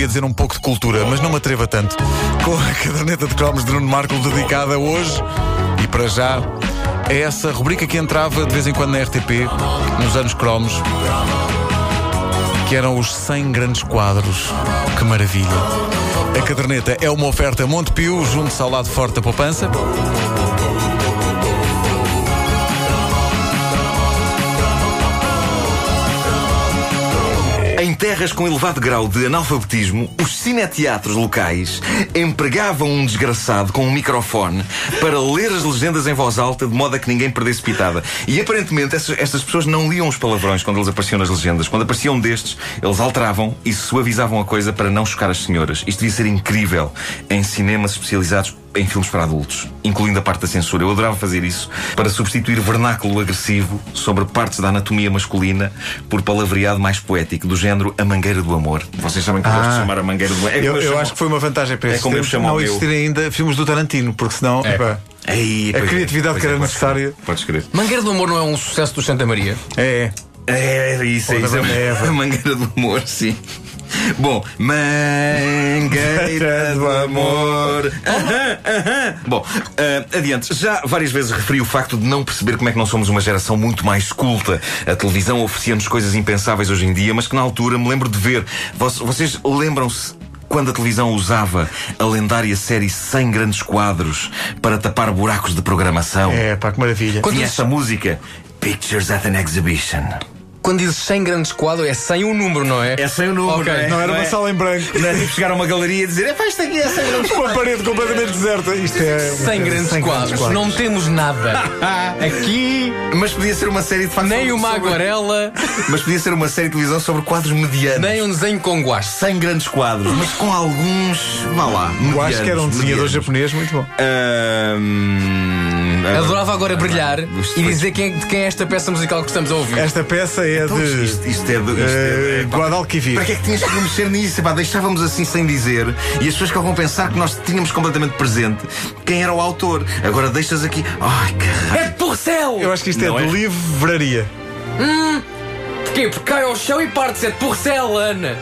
ia dizer um pouco de cultura, mas não me atreva tanto. Com a caderneta de cromos de Nuno Marco dedicada hoje e para já a essa rubrica que entrava de vez em quando na RTP, nos anos cromos, que eram os 100 grandes quadros. Que maravilha! A caderneta é uma oferta Montepio, junto ao lado forte da poupança. Terras com elevado grau de analfabetismo, os cineteatros locais empregavam um desgraçado com um microfone para ler as legendas em voz alta de modo a que ninguém perdesse pitada. E aparentemente essas, estas pessoas não liam os palavrões quando eles apareciam nas legendas. Quando apareciam destes, eles alteravam e suavizavam a coisa para não chocar as senhoras. Isto devia ser incrível em cinemas especializados em filmes para adultos, incluindo a parte da censura. Eu adorava fazer isso para substituir vernáculo agressivo sobre partes da anatomia masculina por palavreado mais poético, do género A Mangueira do Amor. Vocês sabem que eu gosto de chamar A Mangueira do Amor. É Eu, eu chamo- acho que foi uma vantagem para É como eu chamo não meu. existir ainda filmes do Tarantino, porque senão É. epá, Ei, a é, criatividade pois que é, era podes necessária. Podes crer. Mangueira do Amor não é um sucesso do Santa Maria? é, é. É, é isso, é isso. Banda Eva. A mangueira do amor, sim. Bom, mangueira do amor. Aham, aham. Bom, ah, adiante. Já várias vezes referi o facto de não perceber como é que não somos uma geração muito mais culta. A televisão oferecia-nos coisas impensáveis hoje em dia, mas que na altura me lembro de ver. Voc- Vocês lembram-se quando a televisão usava a lendária série 100 grandes quadros para tapar buracos de programação? É, pá, que maravilha. Quando Tinha esta música. Pictures at an Exhibition. Quando dizes 100 grandes quadros, é 100 um número, não é? É sem o número, Ok. não é? Não era uma é? sala em branco. Não é tipo chegar a uma galeria e dizer, é pá, isto aqui é 100 grandes Uma parede completamente deserta. Isto é. 100 grandes quadros. Não temos nada. Aqui, Mas podia ser uma série de facto. nem uma sobre- aguarela, Mas podia ser uma série de televisão sobre quadros medianos. nem um desenho com guache. 100 grandes quadros, mas com alguns. Vá lá. Eu acho que era um desenhador japonês muito bom. Ahm, Adorava agora brilhar e dizer quem é, de quem é esta peça musical que estamos a ouvir. Esta peça é Então, de. isto, isto é do. Isto eh, é, Guadalquivir. Para que é que tinhas que mexer nisso? Pá, deixávamos assim sem dizer e as pessoas que vão pensar que nós tínhamos completamente presente quem era o autor. Agora deixas aqui. Ai, caralho. É de porcel! Eu acho que isto Não é é? de livraria. Porquê? Porque cai ao chão e parte-se. É de porcelana.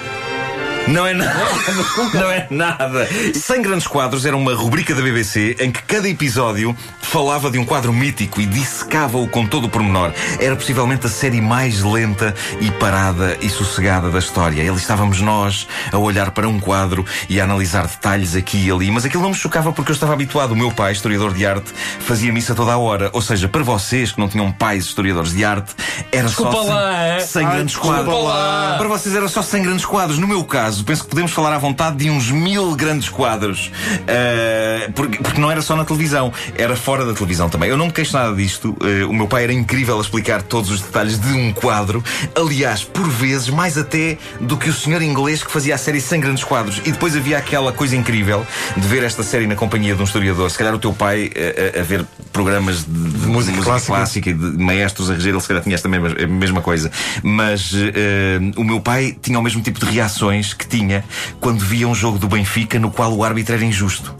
Não é nada. Não é nada. 100 Grandes Quadros era uma rubrica da BBC em que cada episódio falava de um quadro mítico e dissecava-o com todo o pormenor. Era possivelmente a série mais lenta e parada e sossegada da história. Ali estávamos nós a olhar para um quadro e a analisar detalhes aqui e ali. Mas aquilo não me chocava porque eu estava habituado. O meu pai, historiador de arte, fazia missa toda a hora. Ou seja, para vocês que não tinham pais historiadores de arte, era Desculpa só lá, é? 100 Ai, grandes quadros. lá. Para vocês era só 100 grandes quadros. No meu caso, penso que podemos falar à vontade de uns mil grandes quadros. Ah, porque, porque não era só na televisão, era fora da televisão também. Eu não me queixo nada disto. Ah, o meu pai era incrível a explicar todos os detalhes de um quadro. Aliás, por vezes, mais até do que o senhor inglês que fazia a série 100 grandes quadros. E depois havia aquela coisa incrível de ver esta série na companhia de um historiador. Se calhar o teu pai a- a ver programas de, de música clássica. clássica e de maestros a reger, ele se calhar tinha esta mesma, a mesma coisa. Mas eh, o meu pai tinha o mesmo tipo de reações que tinha quando via um jogo do Benfica no qual o árbitro era injusto.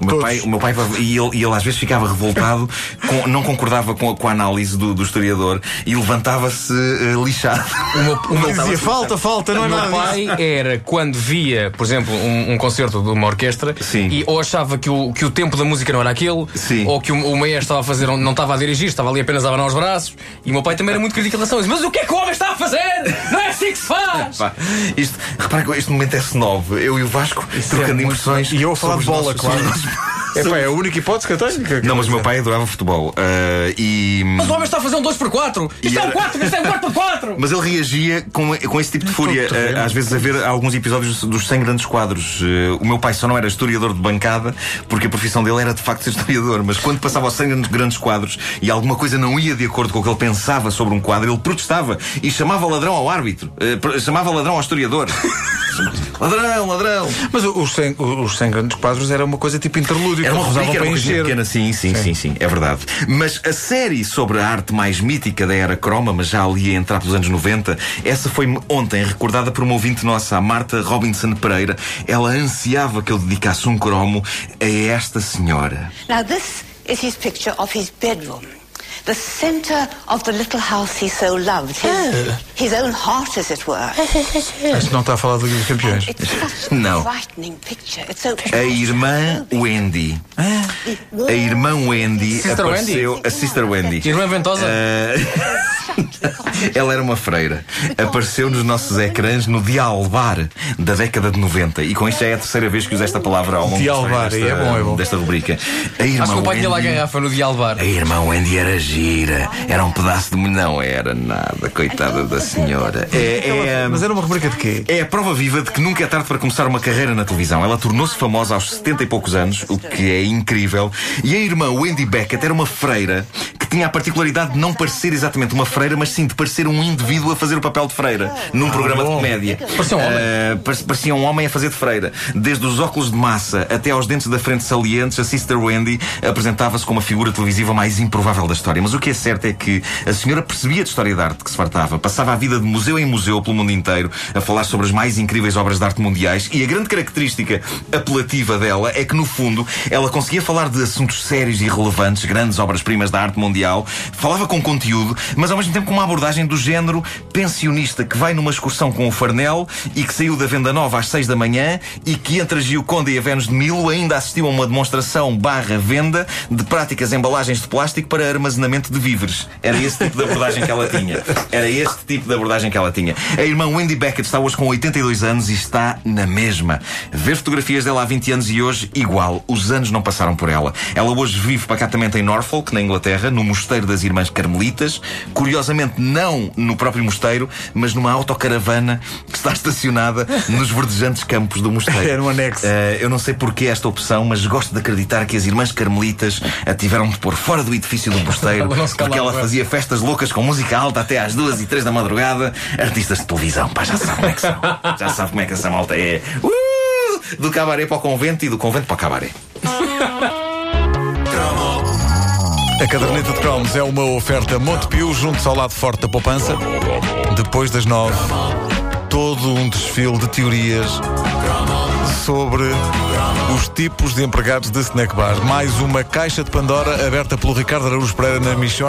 O meu, Todos. pai, o meu pai e ele, ele às vezes ficava revoltado, com- não concordava com a, com a análise do, do historiador e levantava-se eh, lixado. O meu, o meu- Dizia falta, falta, não é O meu nada pai era quando via, por exemplo, um, um concerto de uma orquestra Sim. e ou achava que o, que o tempo da música não era aquele, Sim. ou que o, o maestro estava a fazer, não estava a dirigir, estava ali apenas a abanar os braços. E o meu pai também era muito crítico em relação a isso. Mas o que é que o homem está a fazer? Não é assim que se faz! Pá, isto, repara que este momento é snob. Eu e o Vasco trocando muito- impressões. E eu a falar de bola, claro. É, pá, é a única hipótese que eu tenho. que- Não, mas o meu pai adorava futebol. ah, e. Mas o homem está a fazer um 2x4! Isto E é um era- 4, isto é um 4x4! Mas ele reagia com, com esse tipo de fúria. Eh, Às vezes a ver alguns episódios dos 100 grandes quadros. Eh, O meu pai só não era historiador de bancada, porque a profissão dele era de facto ser historiador. Mas quando passava aos 100 grandes- quadros e alguma coisa não ia de acordo com o que ele pensava sobre um quadro, ele protestava e chamava ladrão ao árbitro. Chamava ladrão ao historiador. ladrão, ladrão. Mas os 100, os 100 grandes quadros era uma coisa tipo interlúdio. Era uma rubrica, era uma encher. pequena, sim, sim, sim, sim, é verdade. Mas a série sobre a arte mais mítica da era croma, mas já ali a entrar pelos anos 90, essa foi ontem recordada por uma ouvinte nossa, a Marta Robinson Pereira. Ela ansiava que eu dedicasse um cromo a esta senhora. Now, this is his picture of his bedroom. The centre of the little house he so loved, his, his own heart, as it were. Isto não está a falar do Liga dos Campeões. No. a A irmã Wendy. A irmã Wendy Sister apareceu. A Sister Wendy. Irmã Ventosa? Eh, Ela era uma freira. Apareceu nos nossos ecrãs no Dialbar da década de 90. E com isto já é a terceira vez que uso esta palavra ao longo Dialbar, história desta, é bom, é bom. desta rubrica. A irmã Acho que o pai tinha lá a Wendy- garrafa no Dialbar. A irmã Wendy era gira. Era um pedaço de. mulher. Não era nada, coitada da senhora. É, é, Mas era uma rubrica de quê? é a prova viva de que nunca é tarde para começar uma carreira na televisão. Ela tornou-se famosa aos 70 e poucos anos, o que é incrível. E a irmã Wendy Beckett era uma freira que tinha a particularidade de não parecer exatamente uma freira, mas sim de parecer um indivíduo a fazer o papel de freira num programa de bom. comédia. Parecia um homem. Ah, pare- parecia um homem a fazer de freira. Desde os óculos de massa até aos dentes da frente salientes, a Sister Wendy apresentava-se como a figura televisiva mais improvável da história. Mas o que é certo é que a senhora percebia de história de arte que se fartava, passava a vida de museu em museu pelo mundo inteiro a falar sobre as mais incríveis obras de arte mundiais e a grande característica apelativa dela é que, no fundo, ela conseguia falar de assuntos sérios e relevantes, grandes obras-primas da arte mundial, falava com conteúdo, mas ao mesmo tempo com uma abordagem do género pensionista que vai numa excursão com o Farnel e que saiu da venda nova às 6 da manhã e que entre a Gioconda e a Vênus de Milo ainda assistiu a uma demonstração barra venda de práticas embalagens de plástico para armazenamento de víveres. Era esse tipo de abordagem que ela tinha. Era este tipo de abordagem que ela tinha. A irmã Wendy Beckett está hoje com 82 anos e está na mesma. Ver fotografias dela há 20 anos e hoje, igual. Os anos não passaram por ela. Ela hoje vive pacatamente em Norfolk, na Inglaterra, no mosteiro das Irmãs Carmelitas. Curiosamente, não no próprio mosteiro, mas numa autocaravana que está estacionada nos verdejantes campos do mosteiro. É no anexo. Eh, eu não sei porquê esta opção, mas gosto de acreditar que as Irmãs Carmelitas a tiveram de pôr fora do edifício do mosteiro Ela porque ela fazia festas loucas com música alta até às duas e três da madrugada. Artistas de televisão, pá, já sabe como é que são. Já sabe como é que essa malta é. Uh! Do cabaré para o convento e do convento para o cabaré. A caderneta de cromos é uma oferta Montepio junto ao lado forte da poupança. Depois das nove, todo um desfile de teorias sobre os tipos de empregados de snack bar. Mais uma caixa de Pandora aberta pelo Ricardo Araújo Pereira na Mission.